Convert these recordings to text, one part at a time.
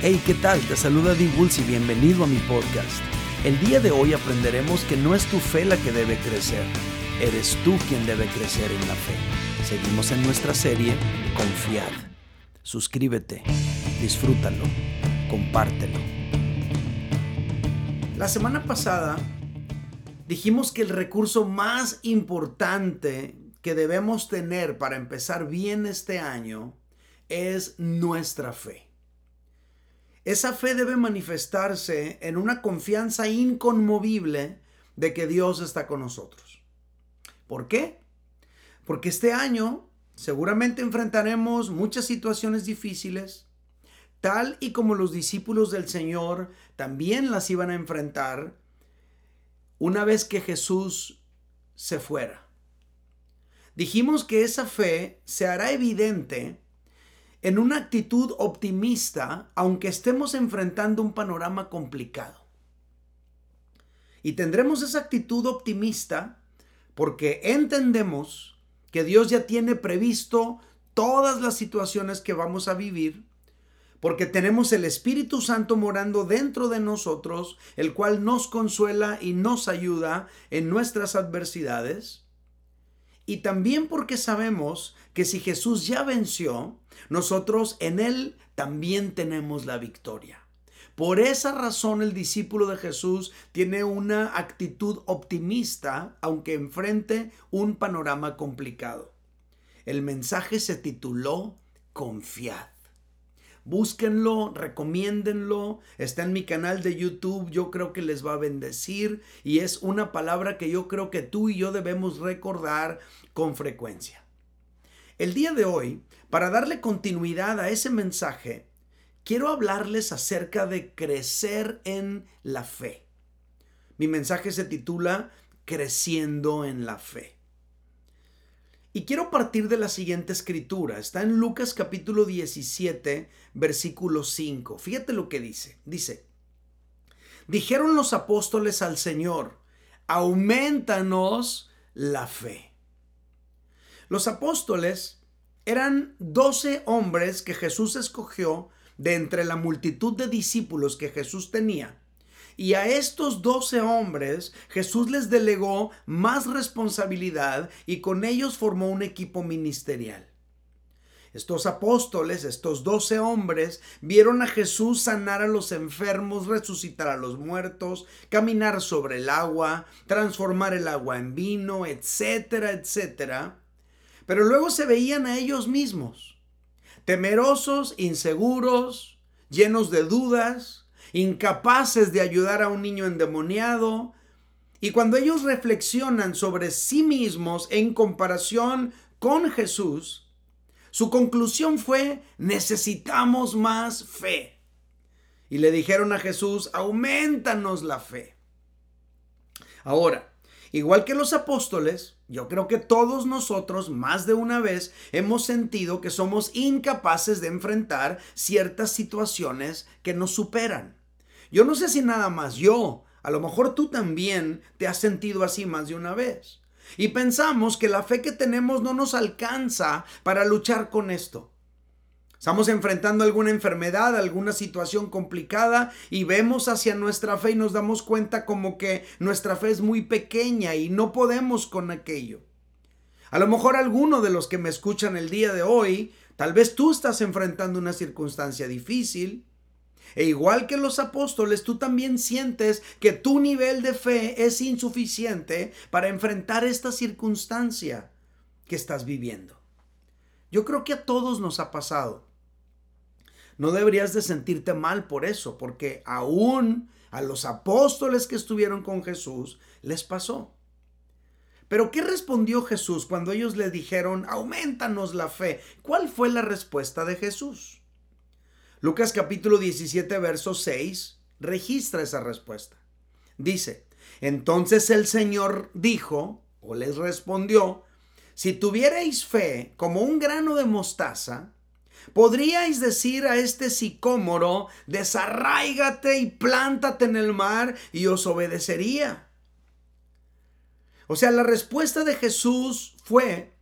Hey, ¿qué tal? Te saluda Dee y bienvenido a mi podcast. El día de hoy aprenderemos que no es tu fe la que debe crecer, eres tú quien debe crecer en la fe. Seguimos en nuestra serie Confiad. Suscríbete, disfrútalo, compártelo. La semana pasada dijimos que el recurso más importante que debemos tener para empezar bien este año es nuestra fe. Esa fe debe manifestarse en una confianza inconmovible de que Dios está con nosotros. ¿Por qué? Porque este año seguramente enfrentaremos muchas situaciones difíciles, tal y como los discípulos del Señor también las iban a enfrentar una vez que Jesús se fuera. Dijimos que esa fe se hará evidente en una actitud optimista, aunque estemos enfrentando un panorama complicado. Y tendremos esa actitud optimista porque entendemos que Dios ya tiene previsto todas las situaciones que vamos a vivir, porque tenemos el Espíritu Santo morando dentro de nosotros, el cual nos consuela y nos ayuda en nuestras adversidades y también porque sabemos que si Jesús ya venció, nosotros en Él también tenemos la victoria. Por esa razón el discípulo de Jesús tiene una actitud optimista aunque enfrente un panorama complicado. El mensaje se tituló Confiad. Búsquenlo, recomiéndenlo. Está en mi canal de YouTube. Yo creo que les va a bendecir. Y es una palabra que yo creo que tú y yo debemos recordar con frecuencia. El día de hoy, para darle continuidad a ese mensaje, quiero hablarles acerca de crecer en la fe. Mi mensaje se titula Creciendo en la fe. Y quiero partir de la siguiente escritura. Está en Lucas capítulo 17, versículo 5. Fíjate lo que dice. Dice, dijeron los apóstoles al Señor, aumentanos la fe. Los apóstoles eran doce hombres que Jesús escogió de entre la multitud de discípulos que Jesús tenía y a estos doce hombres Jesús les delegó más responsabilidad y con ellos formó un equipo ministerial. Estos apóstoles, estos doce hombres, vieron a Jesús sanar a los enfermos, resucitar a los muertos, caminar sobre el agua, transformar el agua en vino, etcétera, etcétera. Pero luego se veían a ellos mismos, temerosos, inseguros, llenos de dudas, incapaces de ayudar a un niño endemoniado. Y cuando ellos reflexionan sobre sí mismos en comparación con Jesús, su conclusión fue, necesitamos más fe. Y le dijeron a Jesús, aumentanos la fe. Ahora, igual que los apóstoles, yo creo que todos nosotros más de una vez hemos sentido que somos incapaces de enfrentar ciertas situaciones que nos superan. Yo no sé si nada más yo, a lo mejor tú también te has sentido así más de una vez. Y pensamos que la fe que tenemos no nos alcanza para luchar con esto. Estamos enfrentando alguna enfermedad, alguna situación complicada y vemos hacia nuestra fe y nos damos cuenta como que nuestra fe es muy pequeña y no podemos con aquello. A lo mejor alguno de los que me escuchan el día de hoy, tal vez tú estás enfrentando una circunstancia difícil, e igual que los apóstoles, tú también sientes que tu nivel de fe es insuficiente para enfrentar esta circunstancia que estás viviendo. Yo creo que a todos nos ha pasado. No deberías de sentirte mal por eso, porque aún a los apóstoles que estuvieron con Jesús les pasó. Pero ¿qué respondió Jesús cuando ellos le dijeron, aumentanos la fe? ¿Cuál fue la respuesta de Jesús? Lucas capítulo 17, verso 6 registra esa respuesta. Dice, entonces el Señor dijo, o les respondió, si tuvierais fe como un grano de mostaza, podríais decir a este sicómoro, desarráigate y plántate en el mar y os obedecería. O sea, la respuesta de Jesús fue,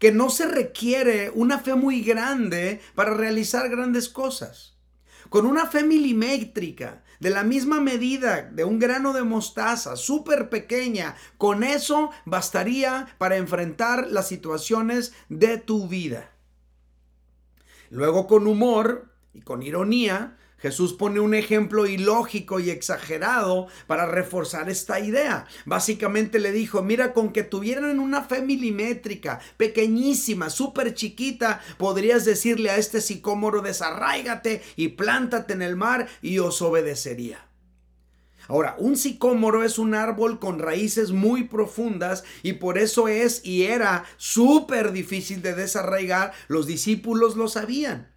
que no se requiere una fe muy grande para realizar grandes cosas. con una fe milimétrica, de la misma medida de un grano de mostaza, súper pequeña, con eso bastaría para enfrentar las situaciones de tu vida. Luego con humor y con ironía, Jesús pone un ejemplo ilógico y exagerado para reforzar esta idea. Básicamente le dijo, mira, con que tuvieran una fe milimétrica, pequeñísima, súper chiquita, podrías decirle a este sicómoro, desarráigate y plántate en el mar y os obedecería. Ahora, un sicómoro es un árbol con raíces muy profundas y por eso es y era súper difícil de desarraigar. Los discípulos lo sabían.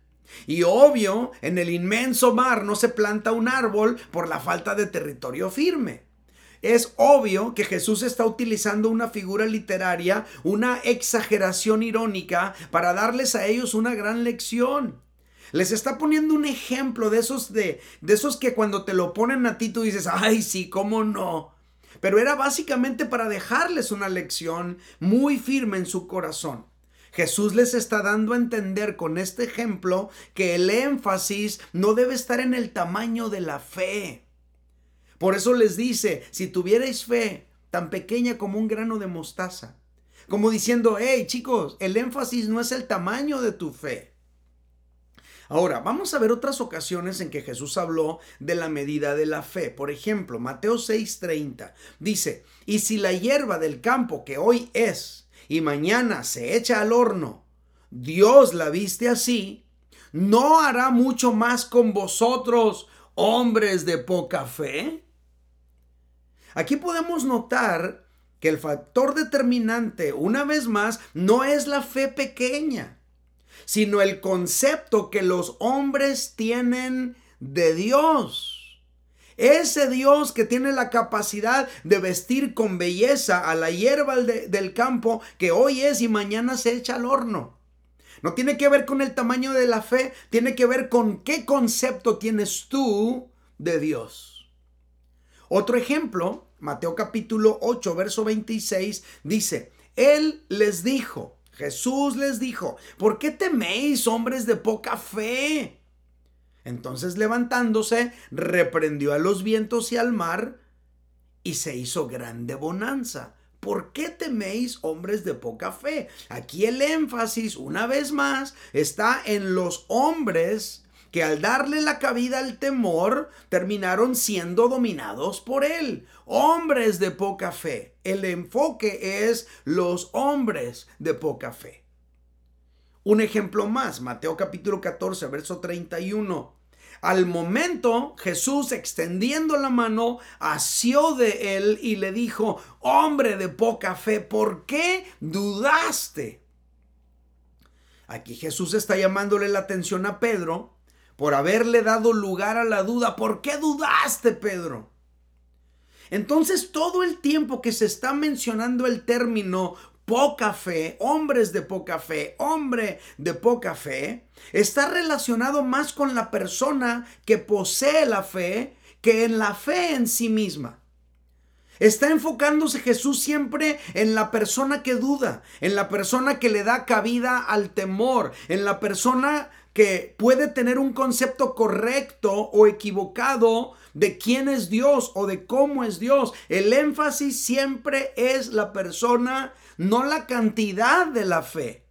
Y obvio, en el inmenso mar no se planta un árbol por la falta de territorio firme. Es obvio que Jesús está utilizando una figura literaria, una exageración irónica, para darles a ellos una gran lección. Les está poniendo un ejemplo de esos de, de esos que cuando te lo ponen a ti tú dices, ay sí, cómo no. Pero era básicamente para dejarles una lección muy firme en su corazón. Jesús les está dando a entender con este ejemplo que el énfasis no debe estar en el tamaño de la fe. Por eso les dice, si tuvierais fe tan pequeña como un grano de mostaza, como diciendo, hey chicos, el énfasis no es el tamaño de tu fe. Ahora, vamos a ver otras ocasiones en que Jesús habló de la medida de la fe. Por ejemplo, Mateo 6:30 dice, y si la hierba del campo que hoy es, y mañana se echa al horno, Dios la viste así, ¿no hará mucho más con vosotros, hombres de poca fe? Aquí podemos notar que el factor determinante, una vez más, no es la fe pequeña, sino el concepto que los hombres tienen de Dios. Ese Dios que tiene la capacidad de vestir con belleza a la hierba del campo que hoy es y mañana se echa al horno. No tiene que ver con el tamaño de la fe, tiene que ver con qué concepto tienes tú de Dios. Otro ejemplo, Mateo capítulo 8, verso 26, dice, Él les dijo, Jesús les dijo, ¿por qué teméis hombres de poca fe? Entonces levantándose, reprendió a los vientos y al mar, y se hizo grande bonanza. ¿Por qué teméis hombres de poca fe? Aquí el énfasis, una vez más, está en los hombres que al darle la cabida al temor terminaron siendo dominados por él. Hombres de poca fe. El enfoque es los hombres de poca fe. Un ejemplo más, Mateo capítulo 14, verso 31. Al momento, Jesús, extendiendo la mano, asió de él y le dijo, hombre de poca fe, ¿por qué dudaste? Aquí Jesús está llamándole la atención a Pedro por haberle dado lugar a la duda. ¿Por qué dudaste, Pedro? Entonces todo el tiempo que se está mencionando el término poca fe, hombres de poca fe, hombre de poca fe, está relacionado más con la persona que posee la fe que en la fe en sí misma. Está enfocándose Jesús siempre en la persona que duda, en la persona que le da cabida al temor, en la persona que puede tener un concepto correcto o equivocado de quién es Dios o de cómo es Dios. El énfasis siempre es la persona, no la cantidad de la fe.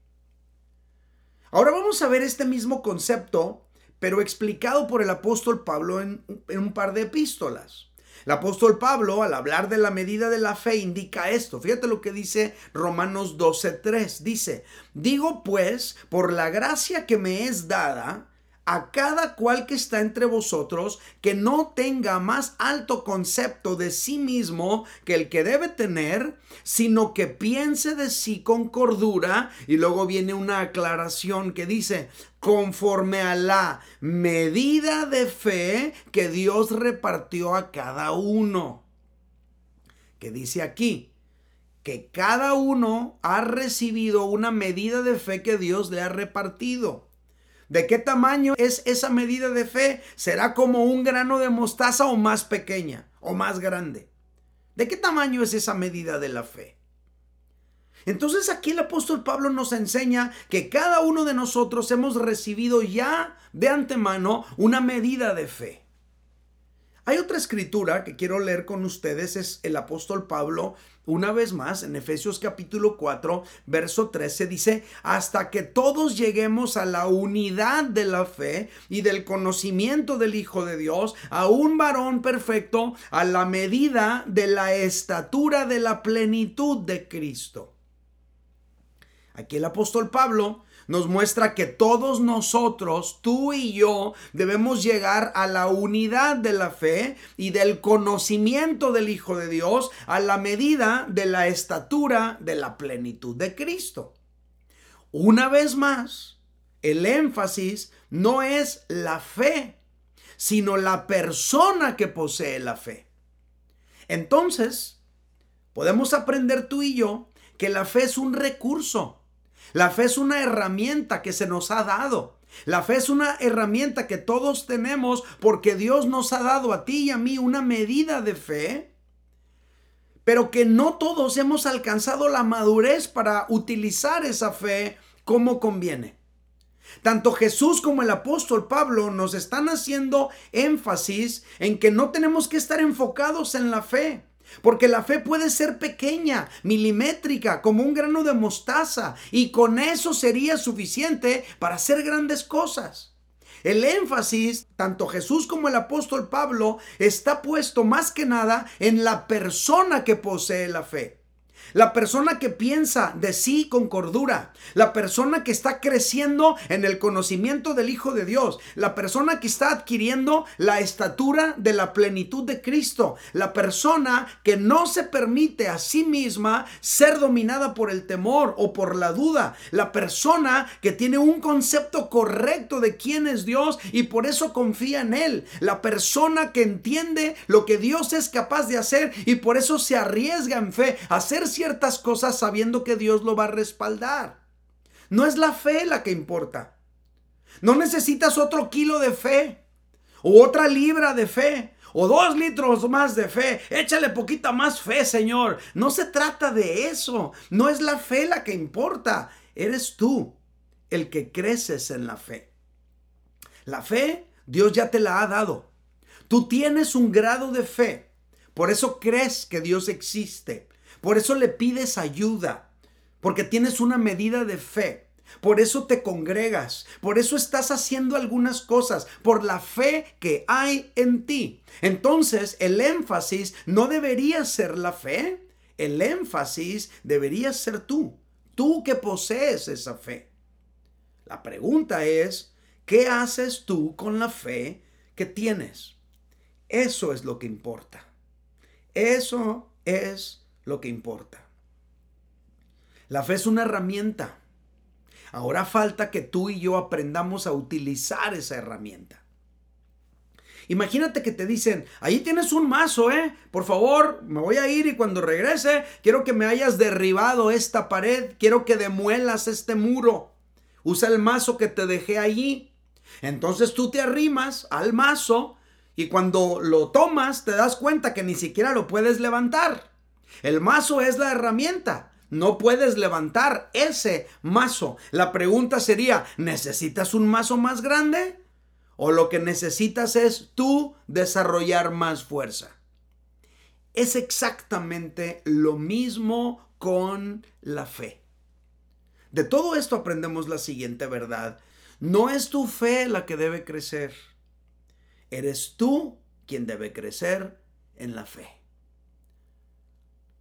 Ahora vamos a ver este mismo concepto, pero explicado por el apóstol Pablo en, un par de epístolas. El apóstol Pablo, al hablar de la medida de la fe, indica esto. Fíjate lo que dice Romanos 12:3. Dice, digo pues, por la gracia que me es dada, a cada cual que está entre vosotros que no tenga más alto concepto de sí mismo que el que debe tener, sino que piense de sí con cordura. Y luego viene una aclaración que dice, conforme a la medida de fe que Dios repartió a cada uno. Que dice aquí, que cada uno ha recibido una medida de fe que Dios le ha repartido. ¿De qué tamaño es esa medida de fe? ¿Será como un grano de mostaza o más pequeña o más grande? ¿De qué tamaño es esa medida de la fe? Entonces aquí el apóstol Pablo nos enseña que cada uno de nosotros hemos recibido ya de antemano una medida de fe. Hay otra escritura que quiero leer con ustedes, es el apóstol Pablo, una vez más, en Efesios capítulo 4, verso 13, dice, hasta que todos lleguemos a la unidad de la fe y del conocimiento del Hijo de Dios, a un varón perfecto, a la medida de la estatura de la plenitud de Cristo. Aquí el apóstol Pablo nos muestra que todos nosotros, tú y yo, debemos llegar a la unidad de la fe y del conocimiento del Hijo de Dios a la medida de la estatura de la plenitud de Cristo. Una vez más, el énfasis no es la fe, sino la persona que posee la fe. Entonces, podemos aprender tú y yo que la fe es un recurso la fe es una herramienta que se nos ha dado. La fe es una herramienta que todos tenemos porque Dios nos ha dado a ti y a mí una medida de fe, pero que no todos hemos alcanzado la madurez para utilizar esa fe como conviene. Tanto Jesús como el apóstol Pablo nos están haciendo énfasis en que no tenemos que estar enfocados en la fe. Porque la fe puede ser pequeña, milimétrica, como un grano de mostaza, y con eso sería suficiente para hacer grandes cosas. El énfasis, tanto Jesús como el apóstol Pablo, está puesto más que nada en la persona que posee la fe. La persona que piensa de sí con cordura. La persona que está creciendo en el conocimiento del Hijo de Dios. La persona que está adquiriendo la estatura de la plenitud de Cristo. La persona que no se permite a sí misma ser dominada por el temor o por la duda. La persona que tiene un concepto correcto de quién es Dios y por eso confía en Él. La persona que entiende lo que Dios es capaz de hacer y por eso se arriesga en fe a hacer ciertas cosas sabiendo que Dios lo va a respaldar. No es la fe la que importa. No necesitas otro kilo de fe o otra libra de fe o dos litros más de fe. Échale poquita más fe, Señor. No se trata de eso. No es la fe la que importa. Eres tú el que creces en la fe. La fe, Dios ya te la ha dado. Tú tienes un grado de fe. Por eso crees que Dios existe. Por eso le pides ayuda, porque tienes una medida de fe. Por eso te congregas, por eso estás haciendo algunas cosas, por la fe que hay en ti. Entonces, el énfasis no debería ser la fe, el énfasis debería ser tú, tú que posees esa fe. La pregunta es, ¿qué haces tú con la fe que tienes? Eso es lo que importa. Eso es lo que importa. La fe es una herramienta. Ahora falta que tú y yo aprendamos a utilizar esa herramienta. Imagínate que te dicen, ahí tienes un mazo, ¿eh? Por favor, me voy a ir y cuando regrese, quiero que me hayas derribado esta pared, quiero que demuelas este muro. Usa el mazo que te dejé allí. Entonces tú te arrimas al mazo y cuando lo tomas te das cuenta que ni siquiera lo puedes levantar. El mazo es la herramienta. No puedes levantar ese mazo. La pregunta sería, ¿necesitas un mazo más grande? ¿O lo que necesitas es tú desarrollar más fuerza? Es exactamente lo mismo con la fe. De todo esto aprendemos la siguiente verdad. No es tu fe la que debe crecer. Eres tú quien debe crecer en la fe.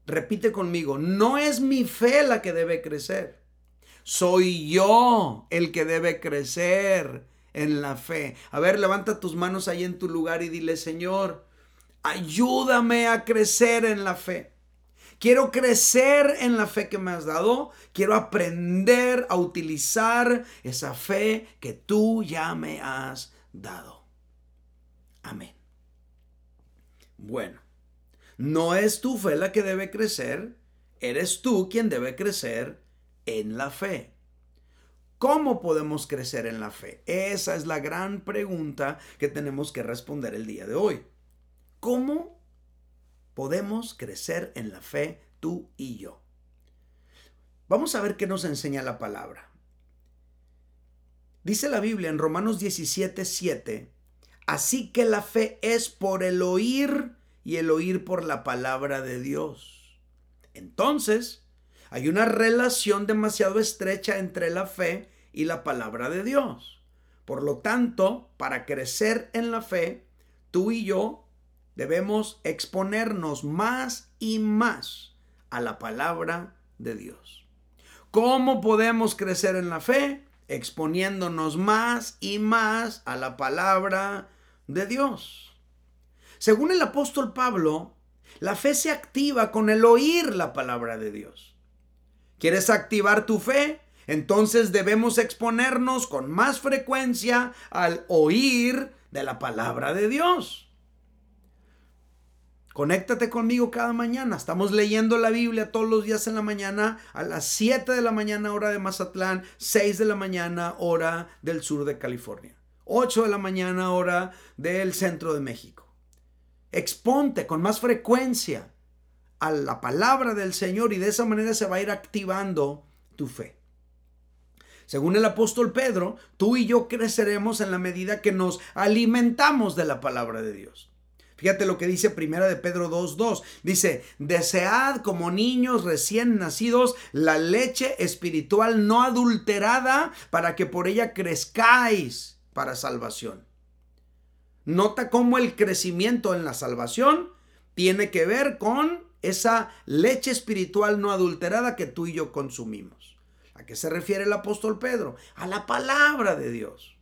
Repite conmigo, no es mi fe la que debe crecer. Soy yo el que debe crecer en la fe. A ver, levanta tus manos ahí en tu lugar y dile, Señor, ayúdame a crecer en la fe. Quiero crecer en la fe que me has dado. Quiero aprender a utilizar esa fe que tú ya me has dado. Amén. Bueno. No es tu fe la que debe crecer, eres tú quien debe crecer en la fe. ¿Cómo podemos crecer en la fe? Esa es la gran pregunta que tenemos que responder el día de hoy. ¿Cómo podemos crecer en la fe tú y yo? Vamos a ver qué nos enseña la palabra. Dice la Biblia en Romanos 17, 7, así que la fe es por el oír y el oír por la palabra de Dios. Entonces, hay una relación demasiado estrecha entre la fe y la palabra de Dios. Por lo tanto, para crecer en la fe, tú y yo debemos exponernos más y más a la palabra de Dios. ¿Cómo podemos crecer en la fe? Exponiéndonos más y más a la palabra de Dios. Según el apóstol Pablo, la fe se activa con el oír la palabra de Dios. ¿Quieres activar tu fe? Entonces debemos exponernos con más frecuencia al oír de la palabra de Dios. Conéctate conmigo cada mañana. Estamos leyendo la Biblia todos los días en la mañana, a las 7 de la mañana hora de Mazatlán, 6 de la mañana hora del sur de California, 8 de la mañana hora del centro de México. Exponte con más frecuencia a la palabra del Señor y de esa manera se va a ir activando tu fe. Según el apóstol Pedro, tú y yo creceremos en la medida que nos alimentamos de la palabra de Dios. Fíjate lo que dice Primera de Pedro 2:2. Dice, "Desead como niños recién nacidos la leche espiritual no adulterada para que por ella crezcáis para salvación." Nota cómo el crecimiento en la salvación tiene que ver con esa leche espiritual no adulterada que tú y yo consumimos. ¿A qué se refiere el apóstol Pedro? A la palabra de Dios.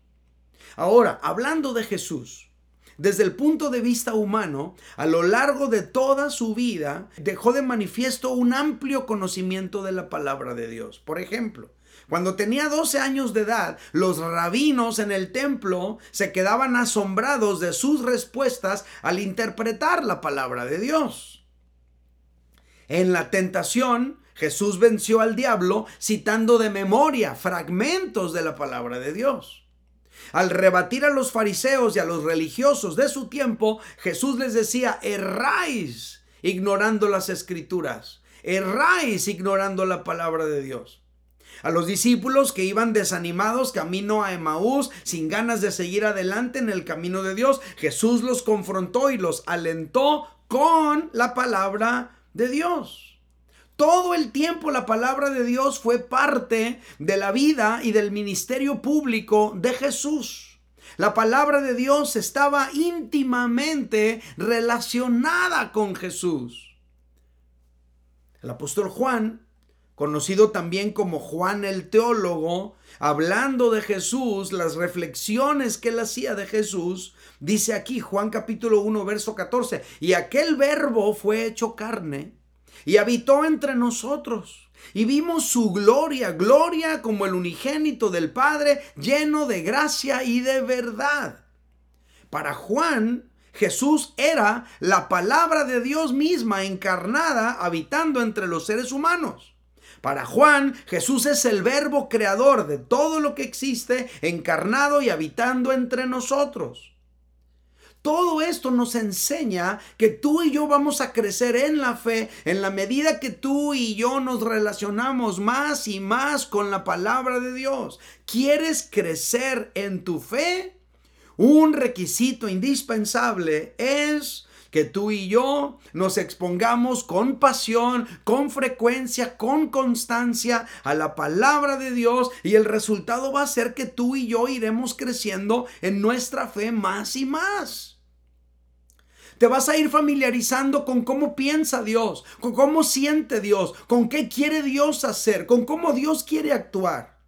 Ahora, hablando de Jesús, desde el punto de vista humano, a lo largo de toda su vida, dejó de manifiesto un amplio conocimiento de la palabra de Dios. Por ejemplo, cuando tenía 12 años de edad, los rabinos en el templo se quedaban asombrados de sus respuestas al interpretar la palabra de Dios. En la tentación, Jesús venció al diablo citando de memoria fragmentos de la palabra de Dios. Al rebatir a los fariseos y a los religiosos de su tiempo, Jesús les decía, erráis ignorando las escrituras, erráis ignorando la palabra de Dios. A los discípulos que iban desanimados camino a Emaús, sin ganas de seguir adelante en el camino de Dios, Jesús los confrontó y los alentó con la palabra de Dios. Todo el tiempo la palabra de Dios fue parte de la vida y del ministerio público de Jesús. La palabra de Dios estaba íntimamente relacionada con Jesús. El apóstol Juan, conocido también como Juan el teólogo, hablando de Jesús, las reflexiones que él hacía de Jesús, Dice aquí Juan capítulo 1, verso 14, y aquel verbo fue hecho carne y habitó entre nosotros. Y vimos su gloria, gloria como el unigénito del Padre, lleno de gracia y de verdad. Para Juan, Jesús era la palabra de Dios misma encarnada, habitando entre los seres humanos. Para Juan, Jesús es el verbo creador de todo lo que existe, encarnado y habitando entre nosotros. Todo esto nos enseña que tú y yo vamos a crecer en la fe en la medida que tú y yo nos relacionamos más y más con la palabra de Dios. ¿Quieres crecer en tu fe? Un requisito indispensable es que tú y yo nos expongamos con pasión, con frecuencia, con constancia a la palabra de Dios y el resultado va a ser que tú y yo iremos creciendo en nuestra fe más y más. Te vas a ir familiarizando con cómo piensa Dios, con cómo siente Dios, con qué quiere Dios hacer, con cómo Dios quiere actuar.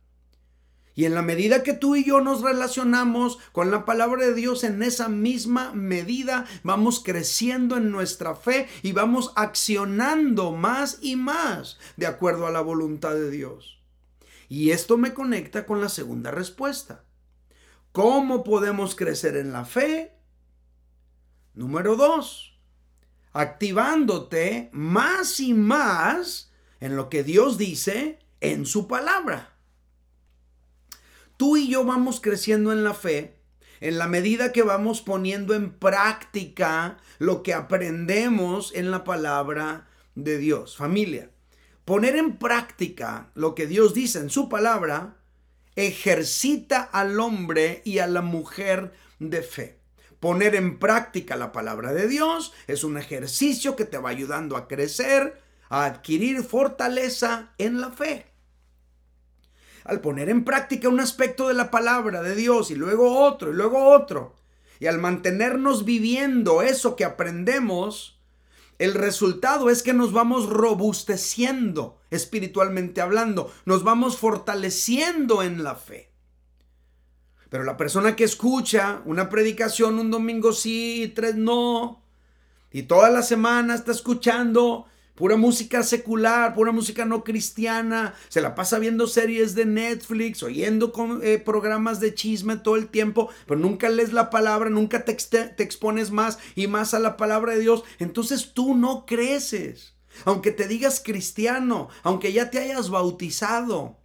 Y en la medida que tú y yo nos relacionamos con la palabra de Dios, en esa misma medida vamos creciendo en nuestra fe y vamos accionando más y más de acuerdo a la voluntad de Dios. Y esto me conecta con la segunda respuesta. ¿Cómo podemos crecer en la fe? Número dos, activándote más y más en lo que Dios dice en su palabra. Tú y yo vamos creciendo en la fe en la medida que vamos poniendo en práctica lo que aprendemos en la palabra de Dios. Familia, Poner en práctica lo que Dios dice en su palabra ejercita al hombre y a la mujer de fe. Poner en práctica la palabra de Dios es un ejercicio que te va ayudando a crecer, a adquirir fortaleza en la fe. Al poner en práctica un aspecto de la palabra de Dios y luego otro y luego otro, y al mantenernos viviendo eso que aprendemos, el resultado es que nos vamos robusteciendo espiritualmente hablando, nos vamos fortaleciendo en la fe. Pero la persona que escucha una predicación un domingo sí, tres no, y toda la semana está escuchando pura música secular, pura música no cristiana, se la pasa viendo series de Netflix, oyendo eh, programas de chisme todo el tiempo, pero nunca lees la palabra, nunca te, te expones más y más a la palabra de Dios, entonces tú no creces. Aunque te digas cristiano, aunque ya te hayas bautizado,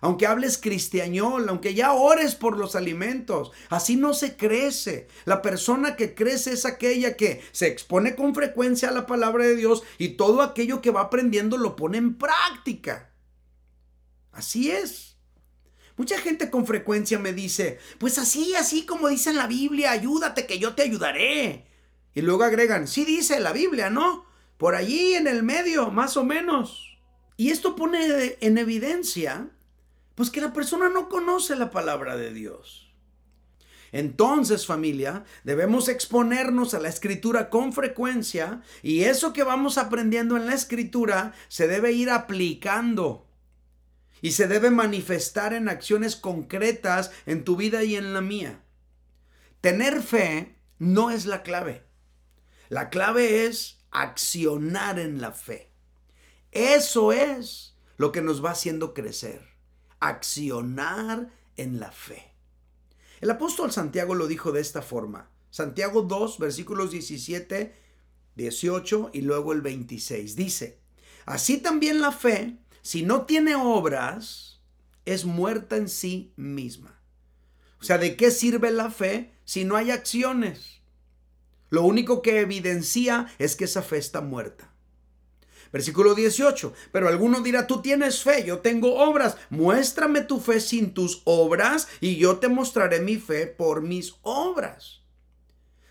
aunque hables cristiañol, aunque ya ores por los alimentos, así no se crece. La persona que crece es aquella que se expone con frecuencia a la palabra de Dios y todo aquello que va aprendiendo lo pone en práctica. Así es. Mucha gente con frecuencia me dice, pues así, así como dice en la Biblia, ayúdate que yo te ayudaré. Y luego agregan, sí dice la Biblia, ¿no? Por allí en el medio, más o menos. Y esto pone en evidencia pues que la persona no conoce la palabra de Dios. Entonces, familia, debemos exponernos a la escritura con frecuencia y eso que vamos aprendiendo en la escritura se debe ir aplicando y se debe manifestar en acciones concretas en tu vida y en la mía. Tener fe no es la clave. La clave es accionar en la fe. Eso es lo que nos va haciendo crecer accionar en la fe. El apóstol Santiago lo dijo de esta forma. Santiago 2, versículos 17, 18 y luego el 26. Dice, así también la fe, si no tiene obras, es muerta en sí misma. O sea, ¿de qué sirve la fe si no hay acciones? Lo único que evidencia es que esa fe está muerta. Versículo 18. Pero alguno dirá, tú tienes fe, yo tengo obras. Muéstrame tu fe sin tus obras y yo te mostraré mi fe por mis obras.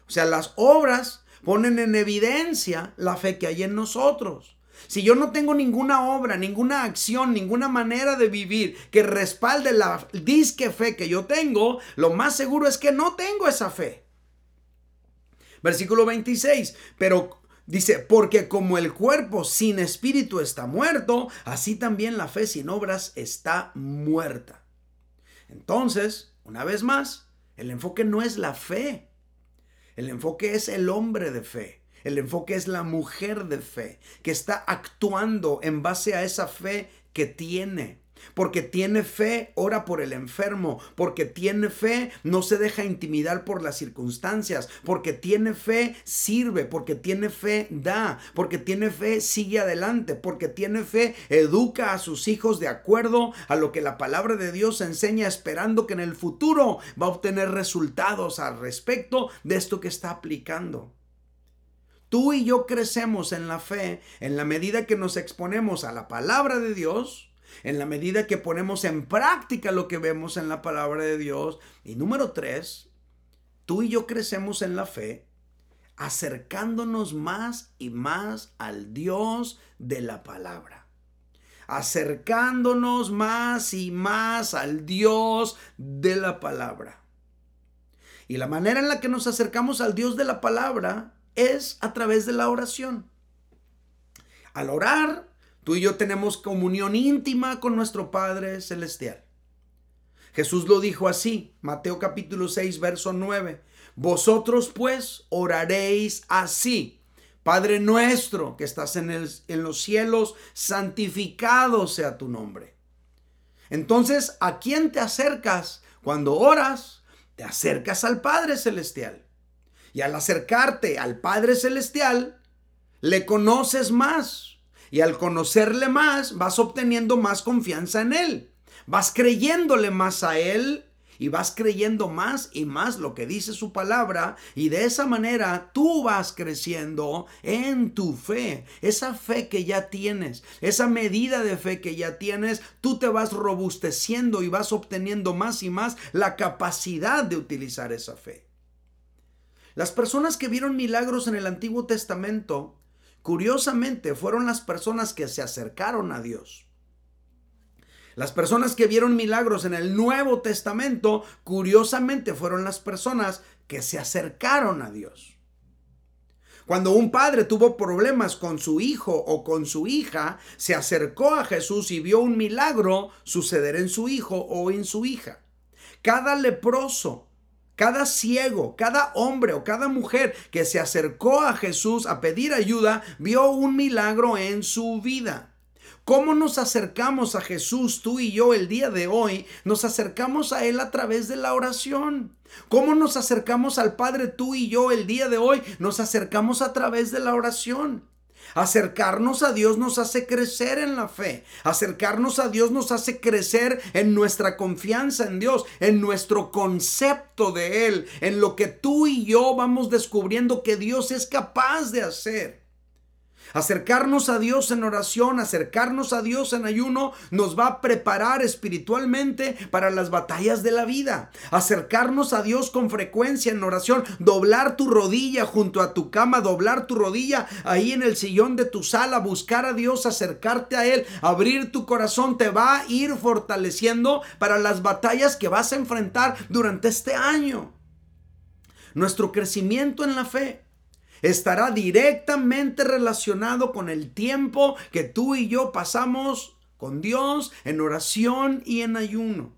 O sea, las obras ponen en evidencia la fe que hay en nosotros. Si yo no tengo ninguna obra, ninguna acción, ninguna manera de vivir que respalde la disque fe que yo tengo, lo más seguro es que no tengo esa fe. Versículo 26. Pero Dice, porque como el cuerpo sin espíritu está muerto, así también la fe sin obras está muerta. Entonces, una vez más, el enfoque no es la fe. El enfoque es el hombre de fe. El enfoque es la mujer de fe, que está actuando en base a esa fe que tiene. Porque tiene fe, ora por el enfermo. Porque tiene fe, no se deja intimidar por las circunstancias. Porque tiene fe, sirve. Porque tiene fe, da. Porque tiene fe, sigue adelante. Porque tiene fe, educa a sus hijos de acuerdo a lo que la palabra de Dios enseña, esperando que en el futuro va a obtener resultados al respecto de esto que está aplicando. Tú y yo crecemos en la fe en la medida que nos exponemos a la palabra de Dios en la medida que ponemos en práctica lo que vemos en la palabra de Dios. Y número tres, tú y yo crecemos en la fe acercándonos más y más al Dios de la palabra. Acercándonos más y más al Dios de la palabra. Y la manera en la que nos acercamos al Dios de la palabra es a través de la oración. Al orar, Tú y yo tenemos comunión íntima con nuestro Padre Celestial. Jesús lo dijo así, Mateo capítulo 6, verso 9. Vosotros pues oraréis así. Padre nuestro que estás en, en los cielos, santificado sea tu nombre. Entonces, ¿a quién te acercas cuando oras? Te acercas al Padre Celestial. Y al acercarte al Padre Celestial, le conoces más. Y al conocerle más, vas obteniendo más confianza en Él. Vas creyéndole más a Él y vas creyendo más y más lo que dice su palabra y de esa manera tú vas creciendo en tu fe. Esa fe que ya tienes, esa medida de fe que ya tienes, tú te vas robusteciendo y vas obteniendo más y más la capacidad de utilizar esa fe. Las personas que vieron milagros en el Antiguo Testamento, curiosamente, fueron las personas que se acercaron a Dios. Las personas que vieron milagros en el Nuevo Testamento, curiosamente, fueron las personas que se acercaron a Dios. Cuando un padre tuvo problemas con su hijo o con su hija, se acercó a Jesús y vio un milagro suceder en su hijo o en su hija. Cada leproso, cada ciego, cada hombre o cada mujer que se acercó a Jesús a pedir ayuda, vio un milagro en su vida. ¿Cómo nos acercamos a Jesús, tú y yo, el día de hoy? Nos acercamos a Él a través de la oración. ¿Cómo nos acercamos al Padre, tú y yo, el día de hoy? Nos acercamos a través de la oración. Acercarnos a Dios nos hace crecer en la fe. Acercarnos a Dios nos hace crecer en nuestra confianza en Dios, en nuestro concepto de Él, en lo que tú y yo vamos descubriendo que Dios es capaz de hacer. Acercarnos a Dios en oración, acercarnos a Dios en ayuno, nos va a preparar espiritualmente para las batallas de la vida. Acercarnos a Dios con frecuencia en oración, doblar tu rodilla junto a tu cama, doblar tu rodilla ahí en el sillón de tu sala, buscar a Dios, acercarte a Él, abrir tu corazón, te va a ir fortaleciendo para las batallas que vas a enfrentar durante este año. Nuestro crecimiento en la fe estará directamente relacionado con el tiempo que tú y yo pasamos con Dios en oración y en ayuno.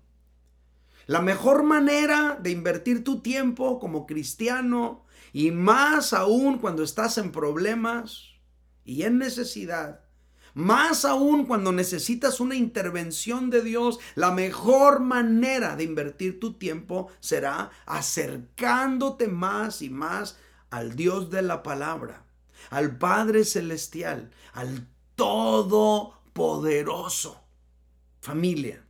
La mejor manera de invertir tu tiempo como cristiano y más aún cuando estás en problemas y en necesidad, más aún cuando necesitas una intervención de Dios, la mejor manera de invertir tu tiempo será acercándote más y más al Dios de la palabra, al Padre Celestial, al Todopoderoso. Familia,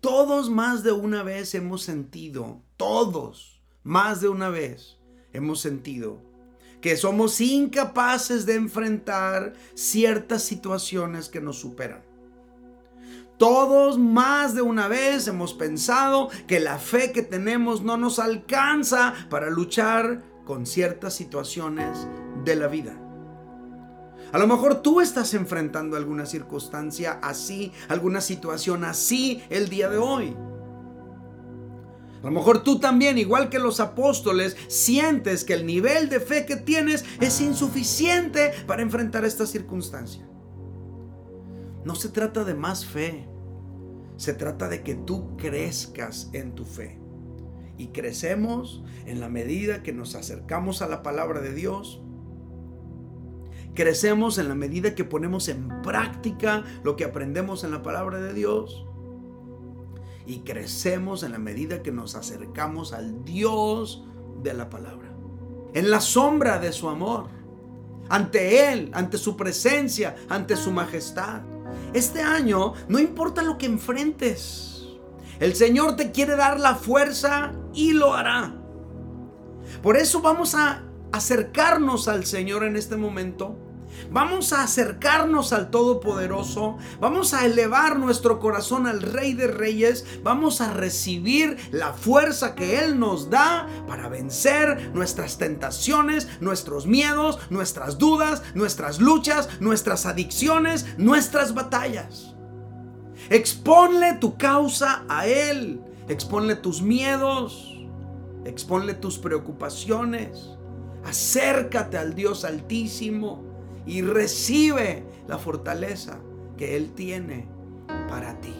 todos más de una vez hemos sentido, todos más de una vez hemos sentido que somos incapaces de enfrentar ciertas situaciones que nos superan. Todos más de una vez hemos pensado que la fe que tenemos no nos alcanza para luchar con ciertas situaciones de la vida. A lo mejor tú estás enfrentando alguna circunstancia así, alguna situación así el día de hoy. A lo mejor tú también, igual que los apóstoles, sientes que el nivel de fe que tienes es insuficiente para enfrentar esta circunstancia. No se trata de más fe. Se trata de que tú crezcas en tu fe. Y crecemos en la medida que nos acercamos a la palabra de Dios. Crecemos en la medida que ponemos en práctica lo que aprendemos en la palabra de Dios. Y crecemos en la medida que nos acercamos al Dios de la palabra. En la sombra de su amor. Ante Él, ante su presencia, ante su majestad. Este año, no importa lo que enfrentes, el Señor te quiere dar la fuerza y lo hará. Por eso vamos a acercarnos al Señor en este momento Vamos a acercarnos al Todopoderoso, vamos a elevar nuestro corazón al Rey de Reyes, vamos a recibir la fuerza que Él nos da para vencer nuestras tentaciones, nuestros miedos, nuestras dudas, nuestras luchas, nuestras adicciones, nuestras batallas. Exponle tu causa a Él, exponle tus miedos, exponle tus preocupaciones, acércate al Dios Altísimo y recibe la fortaleza que Él tiene para ti.